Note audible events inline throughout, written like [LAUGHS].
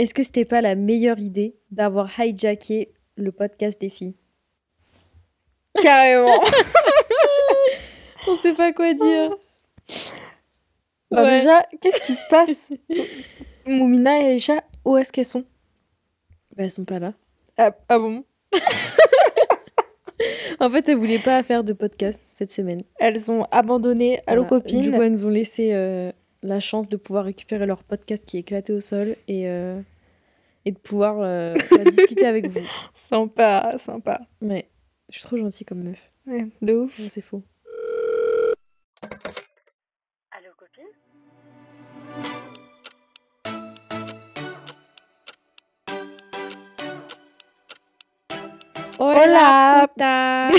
Est-ce que c'était pas la meilleure idée d'avoir hijacké le podcast des filles? Carrément. [LAUGHS] On sait pas quoi dire. Bah Ouais. déjà, qu'est-ce qui se passe? Moumina et Aïcha, où est-ce qu'elles sont? Bah, elles sont pas là. ah, ah bon? [LAUGHS] En fait, elles voulaient pas faire de podcast cette semaine. Elles ont abandonné à leurs copines. Du coup, elles nous ont laissé euh, la chance de pouvoir récupérer leur podcast qui est éclaté au sol et, euh, et de pouvoir euh, [LAUGHS] bah, discuter avec vous. Sympa, sympa. Ouais, je suis trop gentille comme meuf. Ouais, de ouf. C'est faux. Allô, copine? Hola.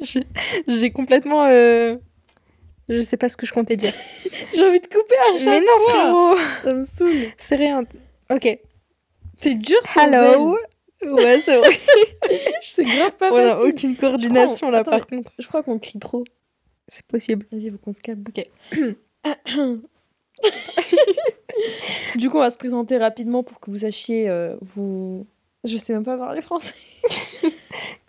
J'ai- [LAUGHS] J'ai complètement... euh, Je sais pas ce que je comptais dire. [LAUGHS] J'ai envie de couper à chaque Mais non, fois. frérot Ça me saoule. C'est rien. Ok. C'est dur sans Hello Ouais, c'est vrai. [LAUGHS] C'est grave pas On a facile. aucune coordination là, Attends, par contre. Je crois qu'on crie trop. C'est possible. Vas-y, faut qu'on se calme. Ok. [COUGHS] du coup, on va se présenter rapidement pour que vous sachiez, euh, vous... Je sais même pas parler français. [LAUGHS]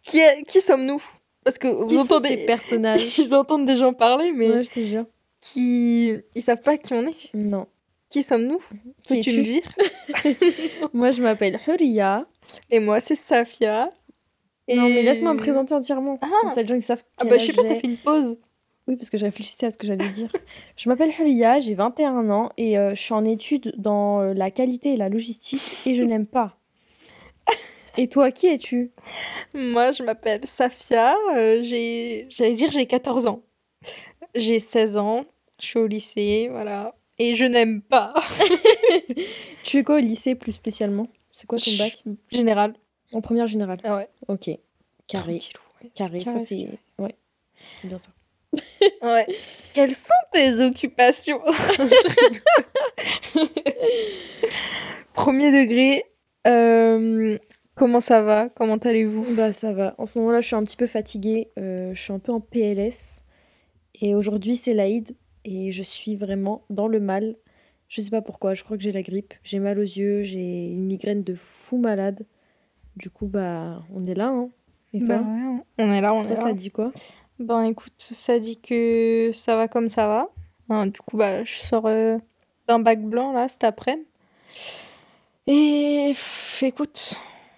Qui, est- qui sommes-nous? Parce que vous Qui entendez... ces personnages [LAUGHS] Ils entendent des gens parler, mais Ouais, je te jure. qui... Ils savent pas qui on est. Non. Qui sommes-nous? Peux-tu me dire? [LAUGHS] Moi, je m'appelle Huria. Et moi, c'est Safia. Et... Non, mais laisse-moi me présenter entièrement. Ah. Comme ça, les gens ils savent Ah bah, je sais pas, t'as fait une pause. Oui, parce que je réfléchissais à ce que j'allais dire. [LAUGHS] je m'appelle Huria, j'ai 21 ans et euh, je suis en études dans euh, la qualité et la logistique et je n'aime pas. Et toi, qui es-tu? Moi, je m'appelle Safia. euh, j'ai... J'allais dire, j'ai 14 ans. J'ai 16 ans. Je suis au lycée, voilà. Et je n'aime pas. [LAUGHS] [LAUGHS] Tu es quoi au lycée plus spécialement? C'est quoi ton bac? Général. En première générale? Ah ouais. Ok. Carré. Ouais. Carré, ça c'est. Ouais. C'est bien ça. [LAUGHS] Ouais. Quelles sont tes occupations? Premier degré. euh, comment ça va? Comment allez-vous? Bah ça va. En ce moment-là, je suis un petit peu fatiguée. euh, je suis un peu en PLS. Et aujourd'hui, c'est l'Aïd. Et je suis vraiment dans le mal. Je sais pas pourquoi. Je crois que j'ai la grippe. J'ai mal aux yeux. J'ai une migraine de fou malade. Du coup, bah, on est là. Hein. Et toi? Bah ouais, on est là, on Toi, est là. ça te dit quoi? Ben écoute, ça dit que ça va comme ça va. Hein, du coup, bah, je sors euh, d'un bac blanc là cet après-midi. Et pff, écoute,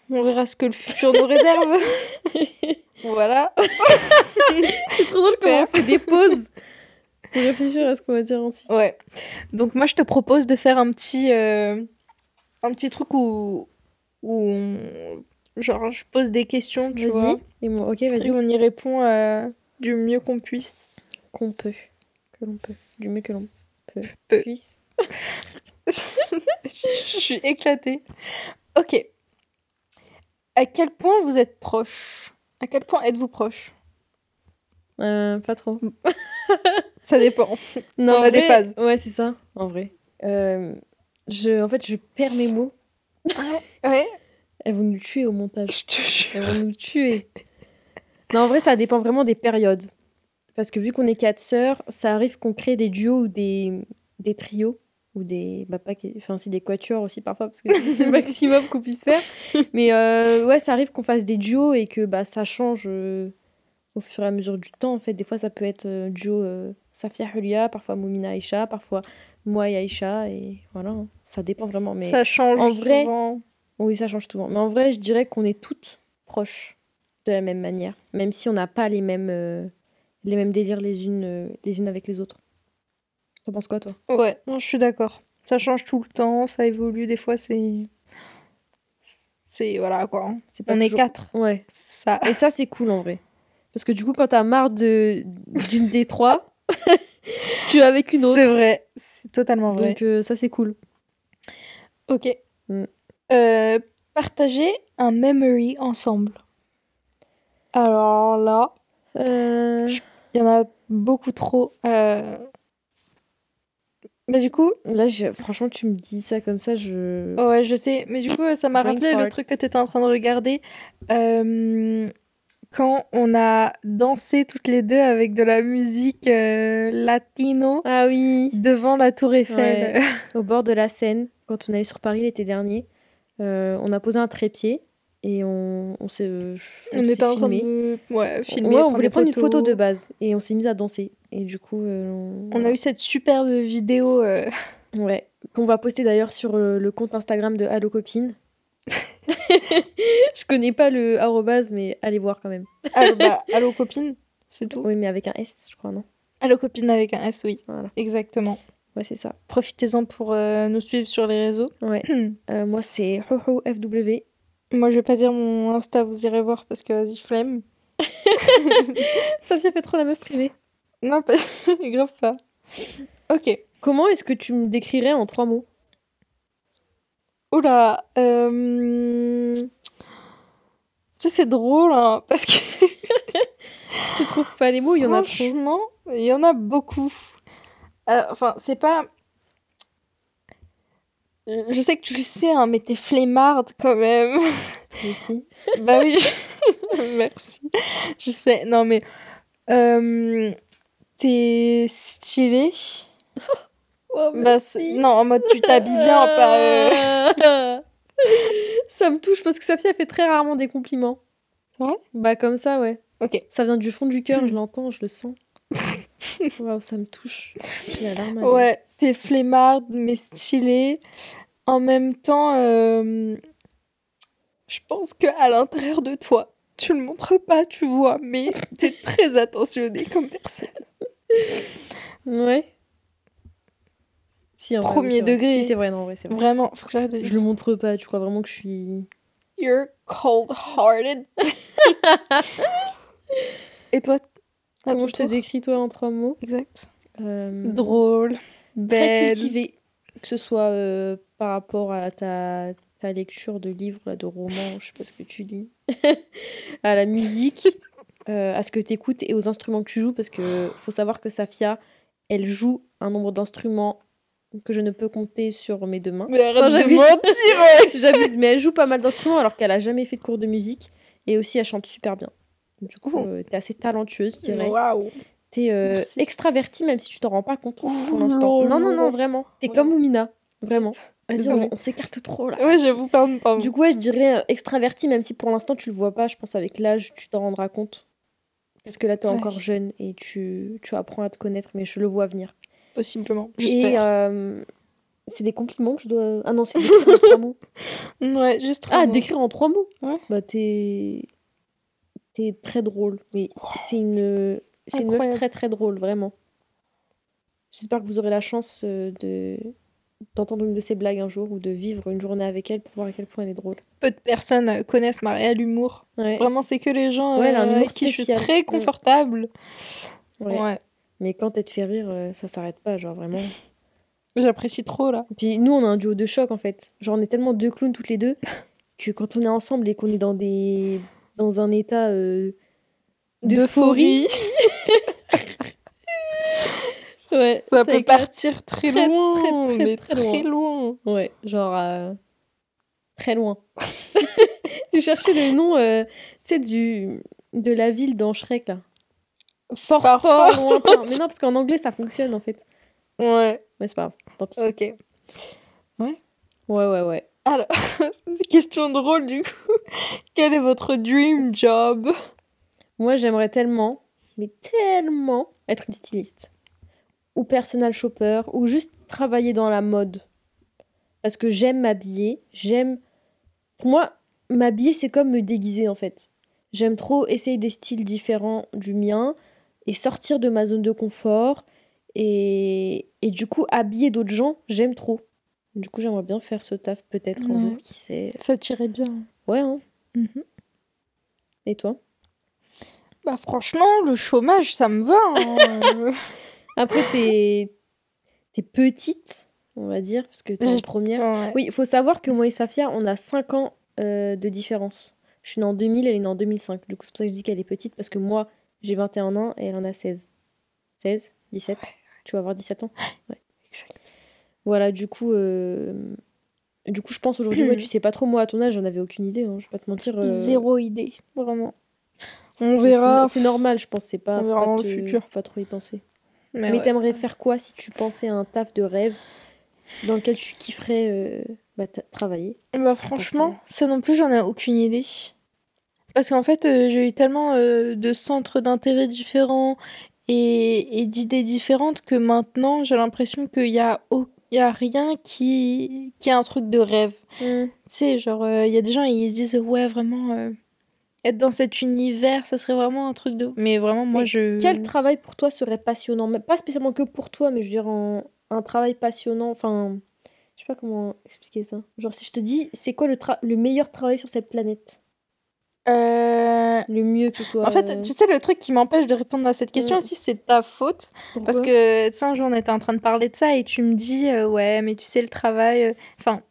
on verra ce que le futur nous réserve. [LAUGHS] voilà. [LAUGHS] C'est trop drôle comment on fait des pauses pour réfléchir à ce qu'on va dire ensuite. Ouais. Donc moi, je te propose de faire un petit, euh, un petit truc où, où on- genre, je pose des questions, tu vois. Et moi, ok, Et vas-y. on y répond euh, du mieux qu'on puisse. Qu'on peut. Que l'on peut. Du mieux que l'on peut. Peut. Puisse. [LAUGHS] je suis éclatée. Ok. À quel point vous êtes proches À quel point êtes-vous proches Euh, pas trop. [LAUGHS] Ça dépend. Non, On a des phases. Ouais, c'est ça, en vrai. Euh, je, en fait, je perds mes mots. Ouais? [LAUGHS] Elles vont nous tuer au montage. Je te jure. Elles vont nous tuer. Non, en vrai, ça dépend vraiment des périodes. Parce que vu qu'on est quatre sœurs, ça arrive qu'on crée des duos ou des, des trios. Ou des. Bah, pas, enfin, si des quatuors aussi parfois, parce que [LAUGHS] c'est le maximum qu'on puisse faire. Mais euh, ouais, ça arrive qu'on fasse des duos et que bah, ça change euh, au fur et à mesure du temps. En fait, des fois, ça peut être euh, duo Safia Hulia, parfois Moumina Aïcha, parfois moi et Aïcha. Et voilà, hein. ça dépend vraiment. Mais Ça change en vrai- souvent. oui, ça change souvent. Mais en vrai, je dirais qu'on est toutes proches de la même manière, même si on n'a pas les mêmes, les mêmes délires les unes, les unes avec les autres. T'en penses quoi, toi? Ouais, non, je suis d'accord. Ça change tout le temps, ça évolue. Des fois, c'est. C'est. Voilà quoi. hein. C'est On est quatre. Ouais. Ça. Et ça, c'est cool en vrai. Parce que du coup, quand t'as marre de d'une des trois, [LAUGHS] tu es avec une autre. C'est vrai. C'est totalement vrai. Donc euh, ça, c'est cool. Ok. Mm. Euh, partager un memory ensemble. Alors là, Euh, il y en a beaucoup trop. Euh... Bah du coup, Là, je- franchement, tu me dis ça comme ça, je. ouais, je sais. Mais du coup, ça m'a rappelé le truc que tu étais en train de regarder. Euh, quand on a dansé toutes les deux avec de la musique euh, latino Ah oui. devant la Tour Eiffel. Ouais. [LAUGHS] Au bord de la Seine, quand on allait sur Paris l'été dernier, euh, on a posé un trépied et on, on s'est On s'est était en train filmé. de ouais, filmer. Ouais, on voulait prendre une photo de base et on s'est mis à danser. Et du coup, euh, on, On a eu cette superbe vidéo. euh, Ouais, qu'on va poster d'ailleurs sur euh, le compte Instagram de Allo Copine. [LAUGHS] Je connais pas le arrobase, mais allez voir quand même. Allo, bah, [LAUGHS] allo copine, c'est tout. Oui, mais avec un S, je crois, non? Allo copine avec un S, oui. Voilà. Exactement. Ouais, c'est ça. Profitez-en pour euh, nous suivre sur les réseaux. Ouais. [CLEARS THROAT] Euh, moi, c'est FW. Moi, je vais pas dire mon Insta, vous irez voir parce que vas-y, flemme. [LAUGHS] Sophia fait trop la meuf privée. Non, pas... [LAUGHS] grave pas. Ok. Comment est-ce que tu me décrirais en trois mots? Oula. Euh... Sais, c'est drôle, hein, parce que [LAUGHS] Tu trouves pas les mots Il y en a franchement, il y en a beaucoup. Alors, enfin, c'est pas... Je sais que tu le sais, hein, mais t'es flemmarde quand même. [LAUGHS] Si. bah oui, je- [LAUGHS] merci. Je sais, non mais... euh, T'es stylé. [LAUGHS] Oh, Bah, c'est- non, en mode tu t'habilles bien, pas... euh, Ça me touche parce que Sophia fait très rarement des compliments. C'est vrai? Bah, comme ça, ouais. Ok. Ça vient du fond du cœur, Hmm. je l'entends, je le sens. [LAUGHS] Waouh, ça me touche. Ouais, t'es flemmarde, mais stylée. En même temps, euh, je pense que à l'intérieur de toi, tu le montres pas, tu vois, mais t'es très attentionnée comme personne. Ouais. Si, en Premier vrai. degré. Si, c'est vrai, non, en vrai, c'est vrai. Vraiment, faut que j'arrête de Je le montre pas, tu crois vraiment que je suis. You're cold-hearted. [LAUGHS] Et toi Comment je te décris, toi, en trois mots? Exact. Euh, Drôle, Très belle. cultivé. Que ce soit euh, par rapport à ta, ta lecture de livres, de romans, je sais pas ce que tu lis, [LAUGHS] à la musique, [LAUGHS] euh, à ce que tu écoutes et aux instruments que tu joues, parce que faut savoir que Safia, elle joue un nombre d'instruments que je ne peux compter sur mes deux mains. Mais arrête Non, de mentir. [LAUGHS] J'abuse, mais elle joue pas mal d'instruments alors qu'elle a jamais fait de cours de musique et aussi elle chante super bien. Du coup, euh, t'es assez talentueuse, je dirais. Waouh. T'es euh, extravertie même si tu t'en rends pas compte pour l'instant. non, Non, non, vraiment. T'es Ouais. comme Oumina, vraiment. Vas-y, on, on s'écarte trop là. Ouais, j'avoue, pardon, pardon. Du coup, ouais, je dirais euh, extravertie, même si pour l'instant tu le vois pas. Je pense avec l'âge, tu t'en rendras compte. Parce que là, t'es Ouais. encore jeune et tu, tu apprends à te connaître, mais je le vois venir. Possiblement, Et j'espère. euh, c'est des compliments que je dois. Ah non, c'est des en trois mots. [LAUGHS] Ouais, juste Ah, vraiment. décrire en trois mots Ouais. Bah, t'es. T'es très drôle. Mais c'est une. C'est une meuf très très drôle, vraiment. J'espère que vous aurez la chance euh, de d'entendre une de ses blagues un jour ou de vivre une journée avec elle pour voir à quel point elle est drôle. Peu de personnes euh, connaissent ma réel humour. Ouais. Vraiment, c'est que les gens Ouais, elle a un euh, avec qui je suis très confortable. ouais. Ouais. Mais quand elle te fait rire, euh, ça s'arrête pas, genre vraiment. [LAUGHS] J'apprécie trop là. Et puis nous, on a un duo de choc en fait. Genre, on est tellement deux clowns toutes les deux que quand on est ensemble et qu'on est dans des dans un état euh, d'euphorie, [LAUGHS] ouais, ça, peut éclate. partir très, très, loin, très, très, mais très très, loin. Ouais, genre euh, très loin. [LAUGHS] J'ai cherché le nom, euh, tu sais, du de la ville dans Shrek là. Fort, Fort, fort, fort. lointain. [LAUGHS] Mais non, parce qu'en anglais ça fonctionne en fait. Ouais, Mais c'est pas grave. Tant pis. ok. Ouais, ouais, ouais. Alors, [LAUGHS] question drôle du coup. Quel est votre dream job? Moi, j'aimerais tellement, mais tellement, être une styliste. Ou personal shopper, ou juste travailler dans la mode. Parce que j'aime m'habiller, j'aime... Pour moi, m'habiller, c'est comme me déguiser, en fait. J'aime trop essayer des styles différents du mien, et sortir de ma zone de confort, et, et du coup, habiller d'autres gens, j'aime trop. Du coup, j'aimerais bien faire ce taf, peut-être, un Ouais. jour, qui sait. Ça tirait bien. Ouais, hein. Mhm. Et toi? Bah franchement, le chômage, ça me va. hein. [LAUGHS] Après, t'es t'es petite, on va dire, parce que t'es en première. Ouais. Oui, il faut savoir que moi et Safia, on a 5 ans euh, de différence. Je suis née en 2000, elle est née en 2005. Du coup, c'est pour ça que je dis qu'elle est petite, parce que moi, j'ai 21 ans et elle en a 16. 16 17 Tu vas avoir 17 ans? [GASPS] Ouais. Exact. Voilà, du coup... euh, Du coup, je pense aujourd'hui, ouais, [CLEARS THROAT] tu sais pas trop, moi, à ton âge, j'en avais aucune idée, hein, je vais pas te mentir. euh, Zéro idée, vraiment. On verra. C'est normal, je pense. C'est pas, On verra pas dans le futur. faut pas trop y penser. Mais, Mais ouais. t'aimerais faire quoi si tu pensais à un taf de rêve dans lequel tu kifferais euh, bah, travailler? Bah franchement, ça non plus, j'en ai aucune idée. Parce qu'en fait, euh, j'ai eu tellement euh, de centres d'intérêt différents et, et d'idées différentes que maintenant, j'ai l'impression qu'il y a, au- il y a rien qui, qui est un truc de rêve. Tu sais, genre, euh, il y a des gens, ils disent, ouais, vraiment, euh, être dans cet univers, ça serait vraiment un truc de... Mais vraiment, moi, Mais je... Quel travail pour toi serait passionnant? Mais Pas spécialement que pour toi, mais je veux dire un, un travail passionnant. Enfin, je sais pas comment expliquer ça. Genre, si je te dis, c'est quoi le, tra- le meilleur travail sur cette planète? Euh, Le mieux que ce soit. En fait, euh, tu sais, le truc qui m'empêche de répondre à cette question Mm. aussi, c'est ta faute. pourquoi Parce que, tu sais, un jour, on était en train de parler de ça et tu me dis, euh, ouais, mais tu sais, le travail, euh, enfin,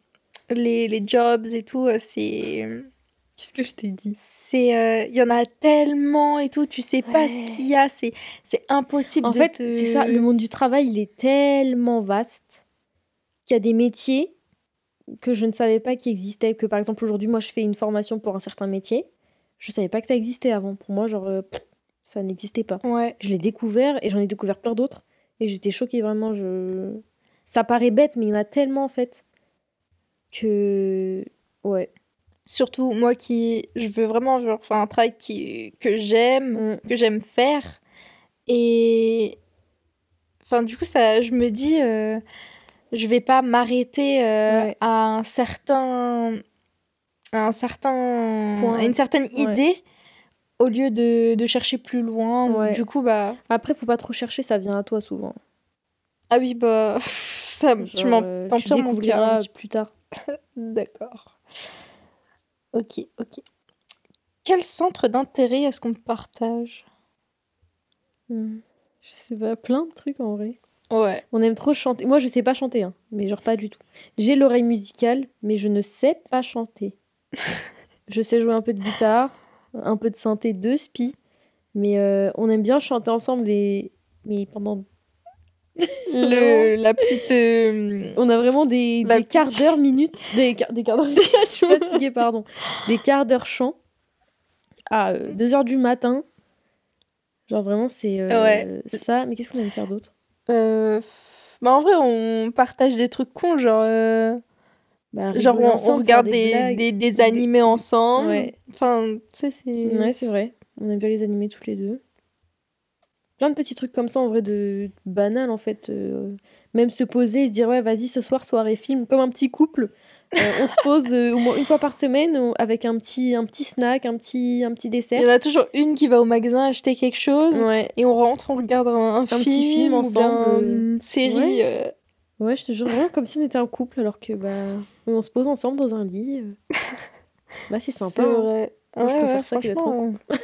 les, les jobs et tout, euh, c'est. [LAUGHS] Qu'est-ce que je t'ai dit? C'est. euh, Il y en a tellement et tout, tu sais pas ce qu'il y a, c'est c'est impossible En de fait, te- c'est ça, le monde du travail, il est tellement vaste qu'il y a des métiers que je ne savais pas qui existaient. Que par exemple, aujourd'hui, moi, je fais une formation pour un certain métier. Je savais pas que ça existait avant. Pour moi, genre, euh, pff, ça n'existait pas. Ouais. Je l'ai découvert et j'en ai découvert plein d'autres. Et j'étais choquée, vraiment. Je... Ça paraît bête, mais il y en a tellement, en fait, que... Ouais. Surtout, moi qui. Je veux vraiment genre, faire un travail qui, que j'aime. Mm. que j'aime faire. Et enfin, du coup, ça, je me dis, euh, je vais pas m'arrêter euh, Ouais. à un certain, un certain, Point. une certaine Ouais. idée au lieu de, de chercher plus loin. Ouais. Du coup, bah, Après, faut pas trop chercher, ça vient à toi, souvent. ah oui, bah, [LAUGHS] ça, tu Genre, m'en euh, tu découvriras petit plus tard. [LAUGHS] D'accord. Ok, ok. Quel centre d'intérêt est-ce qu'on partage? Hmm. Je sais pas, plein de trucs, en vrai. Ouais. On aime trop chanter. Moi, je sais pas chanter, hein, mais genre pas du tout. J'ai l'oreille musicale, mais je ne sais pas chanter. Je sais jouer un peu de guitare, un peu de synthé, de spi, mais euh, on aime bien chanter ensemble. Et... Mais pendant, Le, [LAUGHS] la petite. euh, on a vraiment des, des quarts d'heure minutes, [LAUGHS] des, des quarts d'heure. je suis [LAUGHS] fatiguée, pardon. Des quarts d'heure chant à 2 heures du matin. Genre vraiment, c'est euh, Ouais. ça. Mais qu'est-ce qu'on aime faire d'autre? Euh, bah en vrai, on partage des trucs cons, genre, euh, Bah, genre on, regarde des, des, des animés ensemble. Ouais. Enfin, tu sais, c'est. Ouais, c'est vrai. On aime bien les animer tous les deux. Plein de petits trucs comme ça, en vrai, de banal, en fait. euh, Même se poser et se dire, ouais, vas-y, ce soir, soirée film, comme un petit couple. Euh, [LAUGHS] on se pose euh, au moins une fois par semaine avec un petit, un petit snack, un petit, un petit Il dessert. y en a toujours une qui va au magasin acheter quelque chose Ouais. et on rentre, on regarde un, un petit film, film ou ensemble, bien une série. ouais. Euh, Ouais, je te jure, vraiment comme si on était un couple, alors que, bah, on se pose ensemble dans un lit. euh. [LAUGHS] Bah, c'est sympa. hein. vrai. Moi, je Ouais, préfère ouais, ça que d'être en franchement, euh.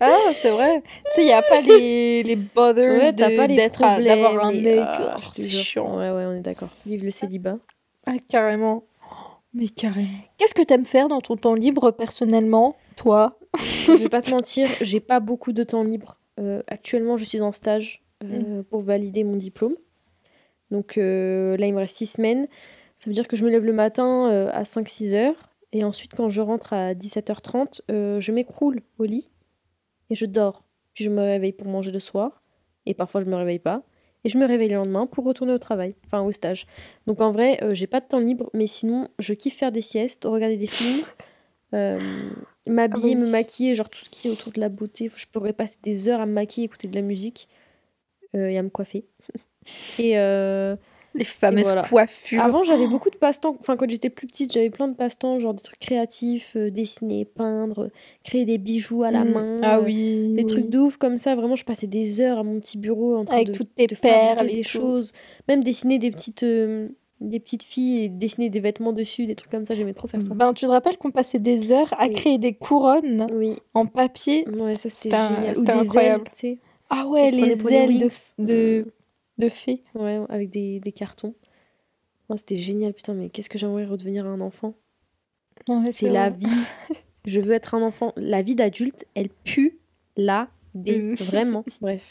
ah, c'est vrai. Tu sais, il n'y a pas les, les bothers Ouais, d'être à- problèmes. d'avoir un mec. ah, Oh, c'est chiant. Ouais, ouais, on est d'accord. Vive le célibat. Ah, carrément. Mais carrément. Qu'est-ce que t'aimes faire dans ton temps libre personnellement, toi? Je vais pas te mentir, j'ai pas beaucoup de temps libre. Euh, actuellement, je suis en stage euh, pour valider mon diplôme. Donc euh, là, il me reste six semaines. Ça veut dire que je me lève le matin euh, à 5-6 heures. Et ensuite, quand je rentre à 17h30, euh, je m'écroule au lit et je dors. Puis je me réveille pour manger le soir. Et parfois, je me réveille pas. Et je me réveille le lendemain pour retourner au travail, enfin au stage. Donc en vrai, euh, j'ai pas de temps libre, mais sinon, je kiffe faire des siestes, regarder des films, [LAUGHS] m'habiller, Ah me maquiller, genre tout ce qui est autour de la beauté. Je pourrais passer des heures à me maquiller, écouter de la musique et à me coiffer. [LAUGHS] et euh, Les fameuses voilà. coiffures. avant, j'avais beaucoup de passe-temps. Enfin, quand j'étais plus petite, j'avais plein de passe-temps, genre des trucs créatifs, euh, dessiner, peindre, créer des bijoux à la Mm. main. Ah euh, oui. des oui. trucs de ouf comme ça, vraiment, je passais des heures à mon petit bureau en train Avec de, toutes tes de perles des choses, même dessiner des petites, euh, des petites filles et dessiner des vêtements dessus, des trucs comme ça, j'aimais trop faire ça. Ben, tu te rappelles qu'on passait des heures à Oui. créer des couronnes Oui, en papier? Ouais, ça c'était incroyable. ailes. Ah ouais, les ailes de, de fées. Ouais, avec des, des cartons. Ouais, c'était génial, putain, mais qu'est-ce que j'aimerais redevenir un enfant? Ouais, C'est la vie. [LAUGHS] Je veux être un enfant. La vie d'adulte, elle pue la. Mm. Vraiment. Bref.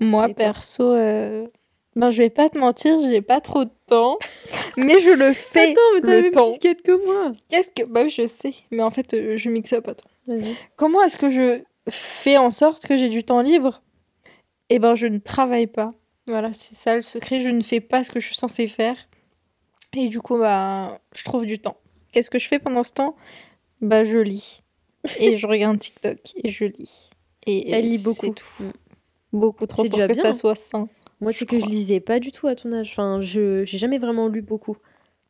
Moi, perso, euh, ben, je vais pas te mentir, j'ai pas trop de temps, [LAUGHS] mais je le fais. Attends, mais t'as le temps. casquette que moi. Qu'est-ce que. Bah, je sais, mais en fait, euh, je mixe. Attends. Vas-y. Comment est-ce que je fait en sorte que j'ai du temps libre, eh ben je ne travaille pas. Voilà, c'est ça le secret. Je ne fais pas ce que je suis censée faire. Et du coup, bah, je trouve du temps. Qu'est-ce que je fais pendant ce temps? Bah, je lis. Et je regarde TikTok et je lis. Et Elle lit beaucoup. tout. Beaucoup trop pour que bien. ça soit sain. Moi, Je c'est que je lisais pas du tout à ton âge. Enfin, je j'ai jamais vraiment lu beaucoup.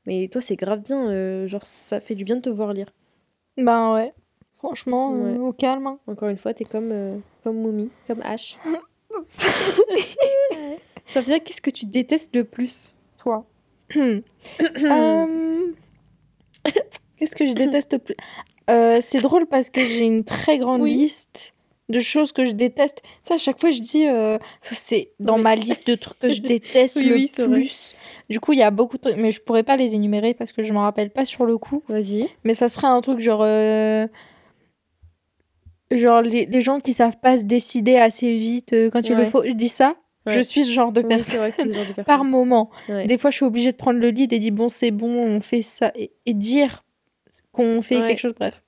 Mais toi, c'est grave bien. euh, genre, ça fait du bien de te voir lire. Ben ouais. Franchement, euh, au calme. hein. Encore une fois, t'es comme, euh, comme Moumi, comme H. [LAUGHS] [LAUGHS] ça veut dire qu'est-ce que tu détestes le plus Toi. [COUGHS] Euh, [COUGHS] Qu'est-ce que je déteste le plus? Euh, C'est drôle parce que j'ai une très grande Oui. liste de choses que je déteste. Ça, à chaque fois, je dis, euh, ça c'est dans Oui. ma liste de trucs que je [LAUGHS] déteste Oui, le oui, c'est vrai. plus. Du coup, il y a beaucoup de trucs, mais je pourrais pas les énumérer parce que je m'en rappelle pas sur le coup. Vas-y. Mais ça serait un truc genre. euh, Genre les, les gens qui savent pas se décider assez vite euh, quand il le faut. Je dis ça, je suis ce genre de personne. vrai genre de [LAUGHS] Par moment. Ouais. Des fois, je suis obligée de prendre le lead et dire bon, c'est bon, on fait ça. Et, et dire qu'on fait Ouais. quelque chose, bref.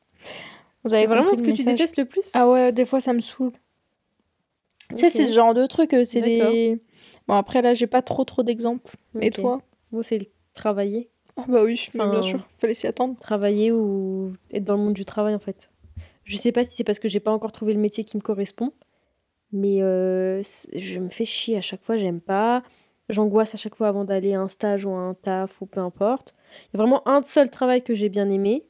Vous avez vraiment ce que tu détestes le plus? Ah ouais, des fois, ça me saoule. Tu sais, c'est ce genre de truc, euh, c'est des... Bon, après, là, j'ai pas trop trop d'exemples. Et Ok. toi? Moi, c'est le travailler. Ah bah oui, bien sûr, fallait s'y attendre. Travailler ou être dans le monde du travail, en fait. Je sais pas si c'est parce que j'ai pas encore trouvé le métier qui me correspond, mais euh, je me fais chier à chaque fois, j'aime pas. J'angoisse à chaque fois avant d'aller à un stage ou à un taf ou peu importe. Il y a vraiment un seul travail que j'ai bien aimé,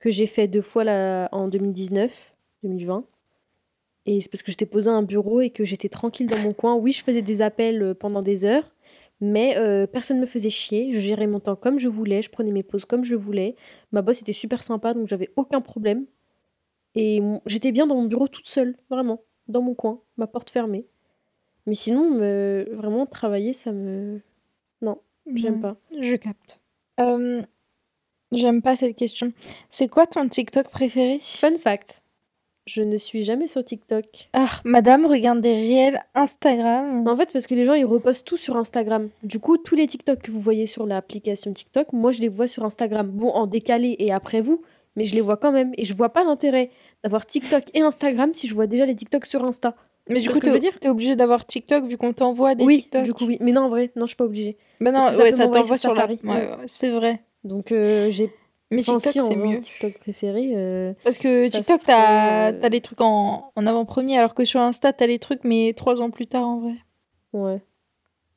que j'ai fait deux fois là, en 2019, 2020. Et c'est parce que j'étais posé à un bureau et que j'étais tranquille dans mon coin. Oui, je faisais des appels euh, pendant des heures, mais euh, personne ne me faisait chier. Je gérais mon temps comme je voulais, je prenais mes pauses comme je voulais. Ma boss était super sympa, donc j'avais aucun problème. Et j'étais bien dans mon bureau toute seule, vraiment, dans mon coin, ma porte fermée. Mais sinon, me- vraiment, travailler, ça me... Non, j'aime Ouais, pas. Je capte. Euh, J'aime pas cette question. C'est quoi ton TikTok préféré? Fun fact, je ne suis jamais sur TikTok. Ah, madame regarde des réels Instagram. En fait, parce que les gens, ils repostent tout sur Instagram. Du coup, tous les TikTok que vous voyez sur l'application TikTok, moi, je les vois sur Instagram. Bon, en décalé et après vous, mais je les vois quand même. Et je vois pas l'intérêt d'avoir TikTok et Instagram si je vois déjà les TikTok sur Insta. Mais du coup, dire? t'es obligé d'avoir TikTok vu qu'on t'envoie des oui, TikTok. du coup, oui. Mais non, en vrai, non, je suis pas obligée. Bah non, ça ouais, ça t'envoie sur sur la... Ouais, ouais, c'est vrai. Donc, euh, j'ai Mais TikTok, si, c'est mieux. TikTok préféré. euh, Parce que TikTok, serait, t'as euh, t'as les trucs en, en avant-première, alors que sur Insta, t'as les trucs, mais trois ans plus tard, en vrai. Ouais.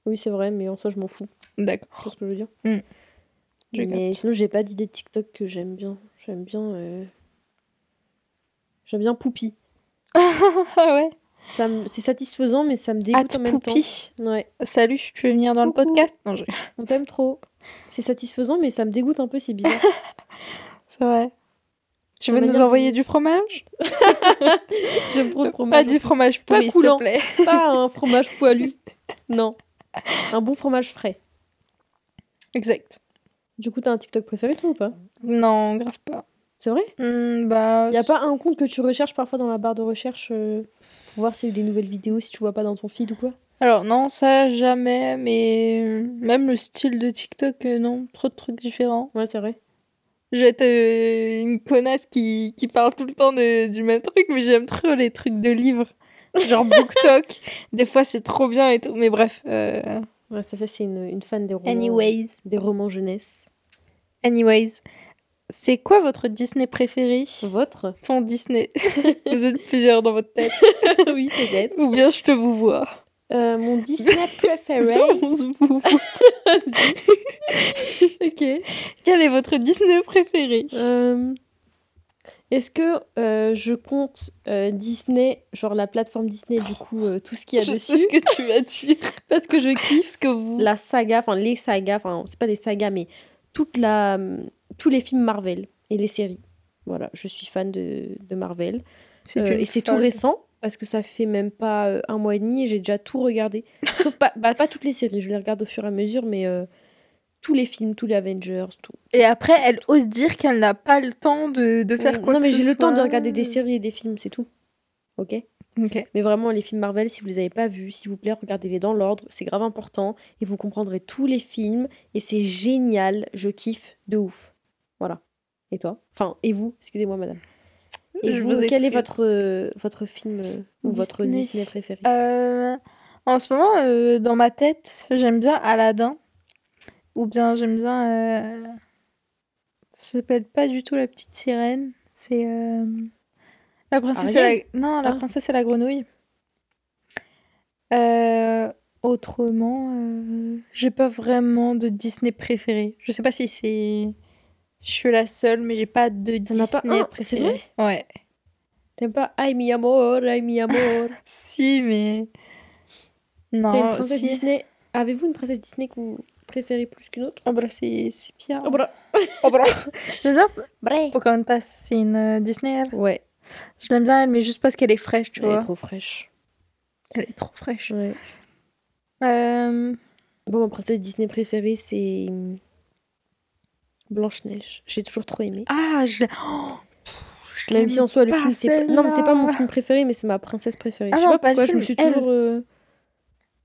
Oui, c'est vrai, mais en soi, je m'en fous. D'accord. Tu vois ce que je veux dire? Mm. Je Mais sinon, j'ai pas d'idée de TikTok que j'aime bien. J'aime bien. euh, J'aime bien Poupie. [LAUGHS] Ah ouais Ça me- C'est satisfaisant, mais ça me dégoûte At en même Poupie. temps. Ouais. Salut, tu veux venir dans Coucou. le podcast Non, je- On t'aime trop. C'est satisfaisant, mais ça me dégoûte un peu, c'est bizarre. [LAUGHS] c'est vrai. Tu veux nous envoyer du fromage? [LAUGHS] J'aime trop le fromage. Pas du fromage pourri, s'il te plaît. Pas un fromage poilu. Non. Un bon fromage frais. Exact. Du coup, t'as un TikTok préféré, toi, ou pas? Non, grave pas. C'est vrai? Hmm, bah, Y a pas un compte que tu recherches parfois dans la barre de recherche euh, pour voir s'il y a eu des nouvelles vidéos, si tu vois pas dans ton feed ou quoi? Alors non, ça jamais, mais même le style de TikTok, euh, non, trop de trucs différents. Ouais, c'est vrai. Être euh, une connasse qui, qui parle tout le temps de- du même truc, mais j'aime trop les trucs de livres. Genre BookTok. [LAUGHS] Des fois, c'est trop bien et tout. Mais bref. euh, Ouais, ça fait, c'est une, une fan des romans. Anyways. Des romans jeunesse. Anyways. C'est quoi votre Disney préféré? Votre? Ton Disney. [LAUGHS] vous êtes plusieurs dans votre tête. [LAUGHS] Oui, peut-être. Ou bien je te vous vois. Euh, mon Disney [LAUGHS] préféré. On se vous ok. Quel est votre Disney préféré? Euh, Est-ce que euh, je compte Disney, genre la plateforme Disney, du coup, tout ce qu'il y a Je dessus sais ce que tu vas dire. Parce que je kiffe Ce que vous. la saga, enfin les sagas, enfin c'est pas des sagas, mais toute la, tous les films Marvel et les séries. Voilà, je suis fan de, de Marvel. Euh, et c'est tout récent, parce que ça fait même pas euh, un mois et demi et j'ai déjà tout regardé. [LAUGHS] Sauf pas, bah, pas toutes les séries, je les regarde au fur et à mesure, mais euh, tous les films, tous les Avengers, tout. Et après, elle ose dire qu'elle n'a pas le temps de, de faire Euh, quoi non, mais j'ai le temps de regarder des séries et des films, c'est tout. Ok? Ok. Mais vraiment, les films Marvel, si vous les avez pas vus, s'il vous plaît, regardez-les dans l'ordre, c'est grave important et vous comprendrez tous les films et c'est génial, je kiffe de ouf. Voilà. Et toi? Enfin, et vous? Excusez-moi, madame. Et Je vous, vous quel est votre, euh, votre film euh, ou votre Disney. Préféré? Euh, en ce moment, dans ma tête, j'aime bien Aladdin. Ou bien j'aime bien. Ça s'appelle pas du tout la petite sirène. C'est. La princesse et la... Non, la Ah. princesse et la grenouille. Autrement, j'ai pas vraiment de Disney préféré. Je sais pas si c'est. Je suis la seule, mais j'ai pas de as pas Disney un, préféré. Ouais. T'aimes pas Ay mi amor, ay mi amor? [LAUGHS] Si, mais. Non, T'as une princesse si. Disney Avez-vous une princesse Disney que vous préférez plus qu'une autre? Oh bah c'est Pia. Oh, bra- Oh bah [LAUGHS] J'aime bien Bref. Pocahontas, c'est une euh, Disney elle? Ouais, Je l'aime bien elle, mais juste parce qu'elle est fraîche, tu elle est vois. trop fraîche. Elle est trop fraîche. Ouais. Euh, Bon, ma princesse Disney préférée, c'est Blanche-Neige. J'ai toujours trop aimé. Ah, je l'ai- oh, je Même si en soi, le film, c'est. Non, mais c'est pas mon film préféré, mais c'est ma princesse préférée. Ah je sais non, pas pourquoi, je me suis toujours... euh,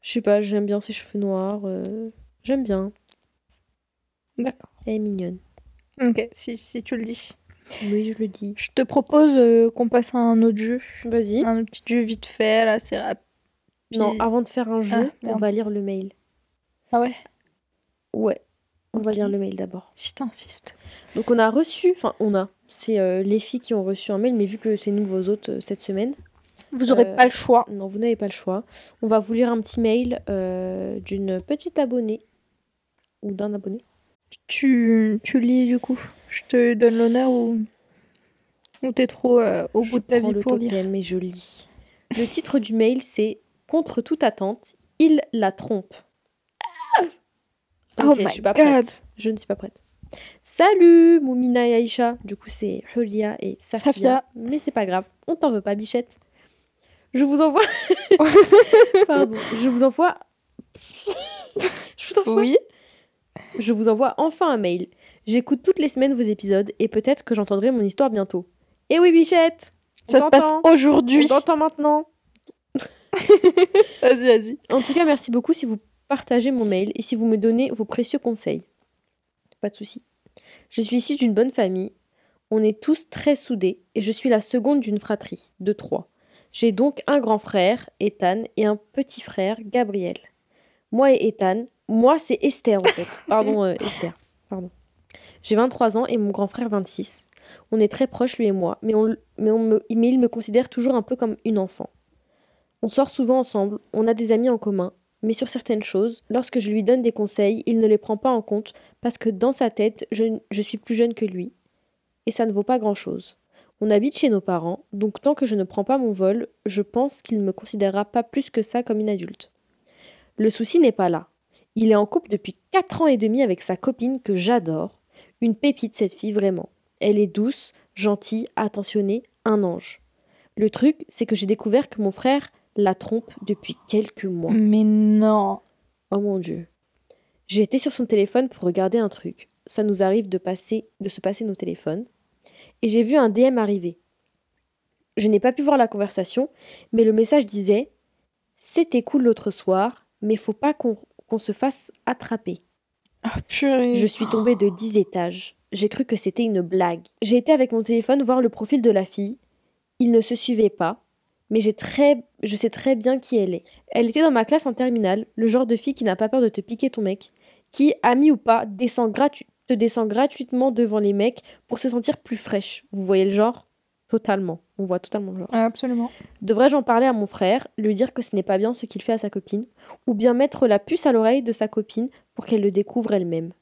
Je sais pas, j'aime bien ses cheveux noirs. euh, J'aime bien. D'accord. Elle est mignonne. Ok, si, si tu le dis. Oui, je le dis. Je te propose euh, qu'on passe à un autre jeu. Vas-y. Un petit jeu vite fait, là, c'est rapide. Non, avant de faire un jeu, Ah, on va lire le mail. Ah ouais Ouais. On va lire le mail d'abord. Si t'insistes. Donc on a reçu, enfin on a, c'est euh, les filles qui ont reçu un mail, mais vu que c'est nous vos hôtes euh, cette semaine, Vous aurez Euh, pas le choix. non, vous n'avez pas le choix. On va vous lire un petit mail d'une petite abonnée, ou d'un abonné. Tu, tu lis du coup? Je te donne l'honneur ou, ou t'es trop au bout de ta vie le pour lire? et je lis. Le titre du mail c'est Contre toute attente, il la trompe. Oh Ok, je my suis pas god prête. Je ne suis pas prête. Salut Moumina et Aïcha. Du coup, c'est Hulia et Safia. Safia. Mais c'est pas grave. On t'en veut pas, bichette. Je vous envoie. [LAUGHS] Pardon. Je vous envoie. je, vous envoie... Oui je vous envoie enfin un mail. J'écoute toutes les semaines vos épisodes et peut-être que j'entendrai mon histoire bientôt. Eh oui, bichette On Ça se passe aujourd'hui. On t'entend maintenant. [LAUGHS] Vas-y, vas-y. En tout cas, merci beaucoup si vous partagez mon mail et si vous me donnez vos précieux conseils. Pas de souci. Je suis issue d'une bonne famille. On est tous très soudés et je suis la seconde d'une fratrie de trois. J'ai donc un grand frère, Ethan, et un petit frère, Gabriel. Moi et Ethan, moi c'est Esther en fait. [LAUGHS] Pardon, euh, Esther. Pardon. J'ai 23 ans et mon grand frère 26. On est très proches, lui et moi, mais, on, mais, on me, mais il me considère toujours un peu comme une enfant. On sort souvent ensemble, on a des amis en commun, mais sur certaines choses, lorsque je lui donne des conseils, il ne les prend pas en compte parce que dans sa tête, je, je suis plus jeune que lui. Et ça ne vaut pas grand-chose. On habite chez nos parents, donc tant que je ne prends pas mon vol, je pense qu'il ne me considérera pas plus que ça comme une adulte. Le souci n'est pas là. Il est en couple depuis 4 ans et demi avec sa copine que j'adore. Une pépite cette fille vraiment. Elle est douce, gentille, attentionnée, un ange. Le truc, c'est que j'ai découvert que mon frère la trompe depuis quelques mois. Mais non. Oh mon dieu. J'ai été sur son téléphone pour regarder un truc. Ça nous arrive de passer, de se passer nos téléphones. Et j'ai vu un DM arriver. Je n'ai pas pu voir la conversation, mais le message disait C'était cool l'autre soir, mais faut pas qu'on se fasse attraper. Ah purée. Je suis tombée de 10 étages. J'ai cru que c'était une blague. J'ai été avec mon téléphone voir le profil de la fille. Il ne se suivait pas, mais j'ai très, je sais très bien qui elle est. Elle était dans ma classe en terminale, le genre de fille qui n'a pas peur de te piquer ton mec, qui, ami ou pas, descend gratu- te descend gratuitement devant les mecs pour se sentir plus fraîche. Vous voyez le genre? Totalement. On voit totalement le genre. Ah, absolument. Devrais-je en parler à mon frère, lui dire que ce n'est pas bien ce qu'il fait à sa copine, ou bien mettre la puce à l'oreille de sa copine pour qu'elle le découvre elle-même?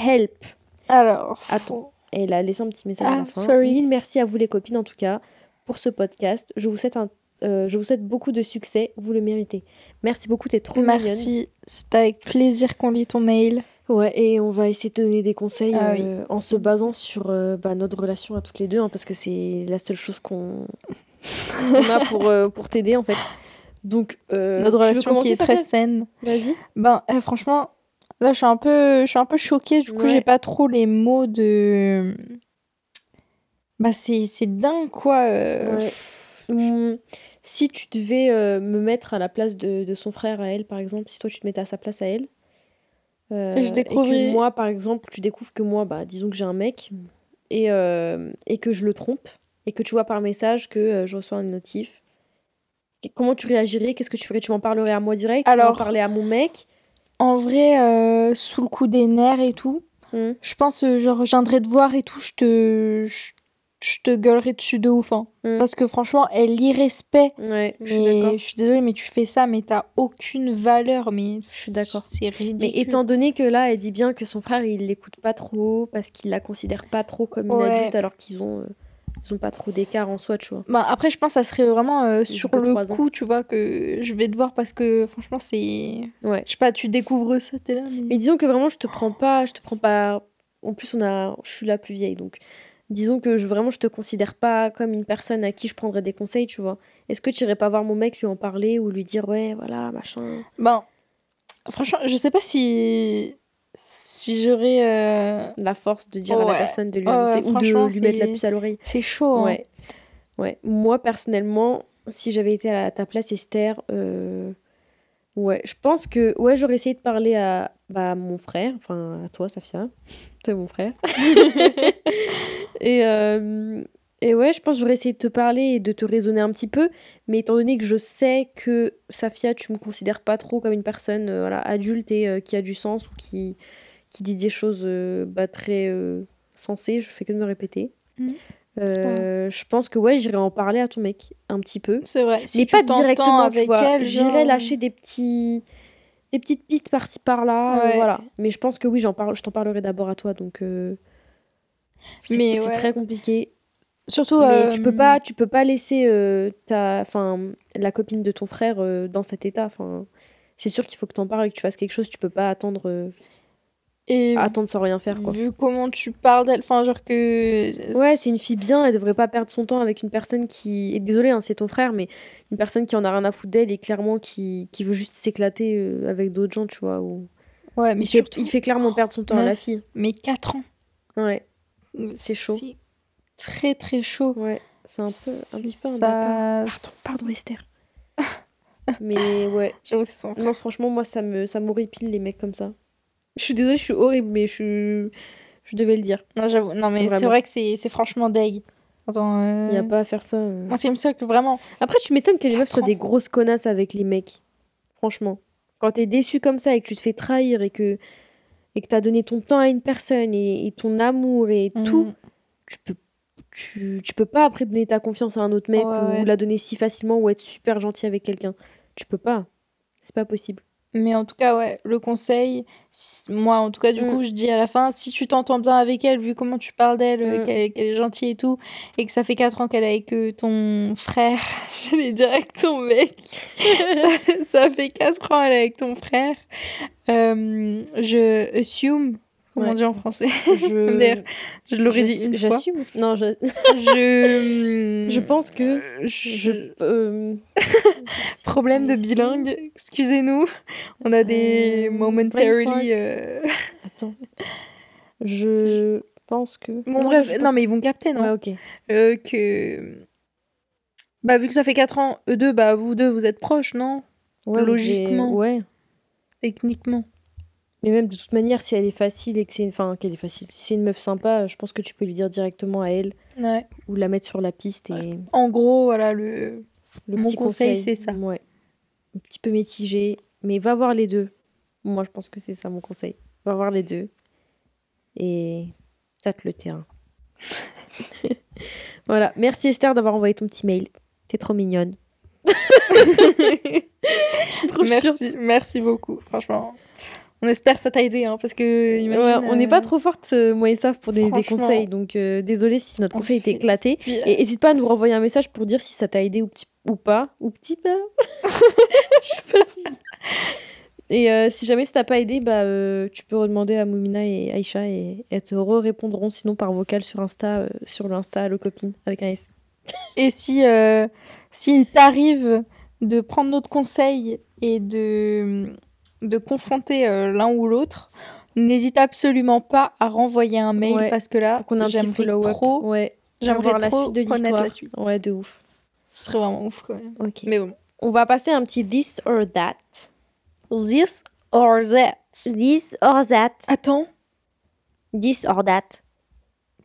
Help Alors. Attends. Elle a laissé un petit message à Ah, la fin. sorry. Mille merci à vous les copines en tout cas pour ce podcast. Je vous souhaite un, euh, je vous souhaite beaucoup de succès. Vous le méritez. Merci beaucoup, t'es trop mignonne. Merci. C'est avec plaisir qu'on lit ton mail. Ouais, et on va essayer de donner des conseils Ah euh, en se basant sur euh, bah, notre relation à toutes les deux, hein, parce que c'est la seule chose qu'on [LAUGHS] a pour, pour t'aider en fait. Donc, Notre relation qui est très saine. Vas-y. Ben, franchement, là, je suis un peu, je suis un peu choquée. Du coup, Ouais. j'ai pas trop les mots de. Bah, c'est, c'est dingue, quoi. Ouais. Si tu devais euh, me mettre à la place de, de son frère à elle, par exemple, si toi tu te mettais à sa place à elle, euh, Je et découvrais- que moi, par exemple, tu découvres que moi, bah, disons que j'ai un mec et, euh, et que je le trompe, et que tu vois par message que euh, je reçois un notif, comment tu réagirais? Qu'est-ce que tu ferais? Tu m'en parlerais à moi direct? Tu m'en Alors- parler à mon mec? En vrai, sous le coup des nerfs et tout, Hmm. je pense, euh, genre, je viendrai te voir et tout, je te, je, je te gueulerai dessus de ouf. hein. Hmm. Parce que franchement, elle l'irrespect. Ouais, je suis Mais d'accord. je suis désolée, mais tu fais ça, mais t'as aucune valeur. Mais je suis d'accord. C'est ridicule. Mais étant donné que là, elle dit bien que son frère, il l'écoute pas trop parce qu'il la considère pas trop comme une adulte alors qu'ils ont, euh, ils ont pas trop d'écart en soi, tu vois. Bah, après, je pense que ça serait vraiment euh, sur le ans. coup, tu vois, que je vais te voir parce que franchement, c'est. Ouais. Je sais pas, tu découvres ça, t'es là. Mais... Mais disons que vraiment, je te prends pas, je te prends pas. En plus, on a, je suis la plus vieille, donc disons que je, vraiment, je te considère pas comme une personne à qui je prendrais des conseils, tu vois. Est-ce que tu irais pas voir mon mec, lui en parler ou lui dire, ouais, voilà, machin? Ben, franchement, je sais pas si. Si j'aurais. euh, La force de dire à la Ouais. personne de lui annoncer ou de lui mettre la puce à l'oreille. C'est chaud. hein. Ouais. Ouais. Moi, personnellement, si j'avais été à ta place, Esther, euh, ouais, je pense que ouais, j'aurais essayé de parler à bah, mon frère, enfin à toi, Safia. [LAUGHS] Toi et mon frère. [LAUGHS] et, euh, et ouais, je pense que j'aurais essayé de te parler et de te raisonner un petit peu. Mais étant donné que je sais que Safia, tu me considères pas trop comme une personne euh, voilà, adulte et euh, qui a du sens ou qui, qui dit des choses bah, très sensées, je fais que de me répéter. Mhm. Euh, je pense que ouais, j'irai en parler à ton mec un petit peu. C'est vrai. Si mais pas directement avec elle, J'irai genre- lâcher des petits des petites pistes par-ci par-là, euh, voilà. Mais je pense que oui, j'en parle, je t'en parlerai d'abord à toi, donc euh, c'est Mais c'est ouais. très compliqué. Surtout. Mais euh, tu peux pas, tu peux pas laisser euh, ta, enfin, la copine de ton frère euh, dans cet état. Enfin, c'est sûr qu'il faut que t'en parles et que tu fasses quelque chose. Tu peux pas attendre, euh, Et attendre sans rien faire, quoi. vu comment tu parles d'elle, enfin, genre que. Ouais, c'est une fille bien, elle devrait pas perdre son temps avec une personne qui. Et désolé, hein, c'est ton frère, mais une personne qui en a rien à foutre d'elle et clairement qui, qui veut juste s'éclater euh, avec d'autres gens, tu vois. Ou... Ouais, mais il, fait, surtout. il fait clairement perdre son temps à la fille. Mais 4 ans. Ouais, C'est chaud. C'est très très chaud. ouais, c'est un peu, un petit peu Ça-. Pardon, pardon, Esther. [LAUGHS] mais ouais, [LAUGHS] J'avoue, c'est son frère. non, franchement, moi, ça me, ça m'horripile les mecs comme ça. Je suis désolée, je suis horrible, mais je, je devais le dire. Non, j'avoue. Non, mais c'est vrai que c'est franchement deg. Attends. euh, Il n'y a pas à faire ça. euh. Moi, c'est me que vraiment. Après, tu m'étonnes que les meufs soient des grosses connasses avec les mecs. Franchement. Quand t'es déçu comme ça et que tu te fais trahir et que et que t'as donné ton temps à une personne et, et ton amour et tout, Mm. tu peux tu, tu peux pas après donner ta confiance à un autre mec Ouais, ou ouais. la donner si facilement ou être super gentil avec quelqu'un. Tu peux pas. C'est pas possible. Mais en tout cas, ouais, le conseil, moi, en tout cas, du Mm. coup, je dis à la fin, si tu t'entends bien avec elle, vu comment tu parles d'elle, euh, Mm. qu'elle est- gentille et tout, et que ça fait 4 ans qu'elle est avec euh, ton frère, [LAUGHS] j'allais dire avec ton mec, [LAUGHS] ça fait 4 ans qu'elle est avec ton frère, euh, je assume, comment on Ouais. dit en français Je, [LAUGHS] l'aurais dit j'assu- une fois. J'assume. Non, je, Je... [LAUGHS] je pense que je... je euh, [LAUGHS] Problème de bilingue, excusez-nous. On a des Euh, momentarily... euh, attends. Je pense que Bon, Non, bref, non, mais ils vont capter, non Ouais, OK. Euh, que. Bah, vu que ça fait 4 ans, eux deux, bah, vous deux, vous êtes proches, non? Ouais, Logiquement. Ouais. Techniquement. Mais même de toute manière, si elle est facile et que c'est enfin qu'elle est facile, si c'est une meuf sympa, je pense que tu peux lui dire directement à elle Ouais. ou la mettre sur la piste et En gros, voilà, le. le Mon petit conseil, c'est ça. Ouais. Un petit peu mitigé, mais va voir les deux. Moi, je pense que c'est ça mon conseil. Va voir les deux et tâte le terrain. [LAUGHS] voilà, merci Esther d'avoir envoyé ton petit mail. T'es trop mignonne. [LAUGHS] [LAUGHS] Trop merci, merci beaucoup, franchement. On espère que ça t'a aidé, hein, parce que. Ouais, on n'est euh, pas trop forte, euh, moi et Saf, pour des, conseils. Donc, euh, désolé si notre on conseil était éclaté. Euh, Et n'hésite pas à nous renvoyer un message pour dire si ça t'a aidé ou, petit, ou pas. Ou petit pas. [LAUGHS] Je suis fatiguée. Et euh, si jamais ça t'a pas aidé, bah, euh, tu peux redemander à Moumina et Aïcha et elles te répondront sinon par vocal sur Insta, euh, sur l'Insta Allo Copine avec un S. [LAUGHS] Et si, euh, s'il t'arrive de prendre notre conseil et de, de confronter euh, l'un ou l'autre, n'hésite absolument pas à renvoyer un mail Ouais, parce que là, petit j'aimerais trop, Ouais, j'aimerais la suite de connaître la suite. Ouais, de ouf. Ce serait vraiment ouf quand même. Ok. Mais bon. On va passer un petit this or that. This or that. This or that. Attends, This or that.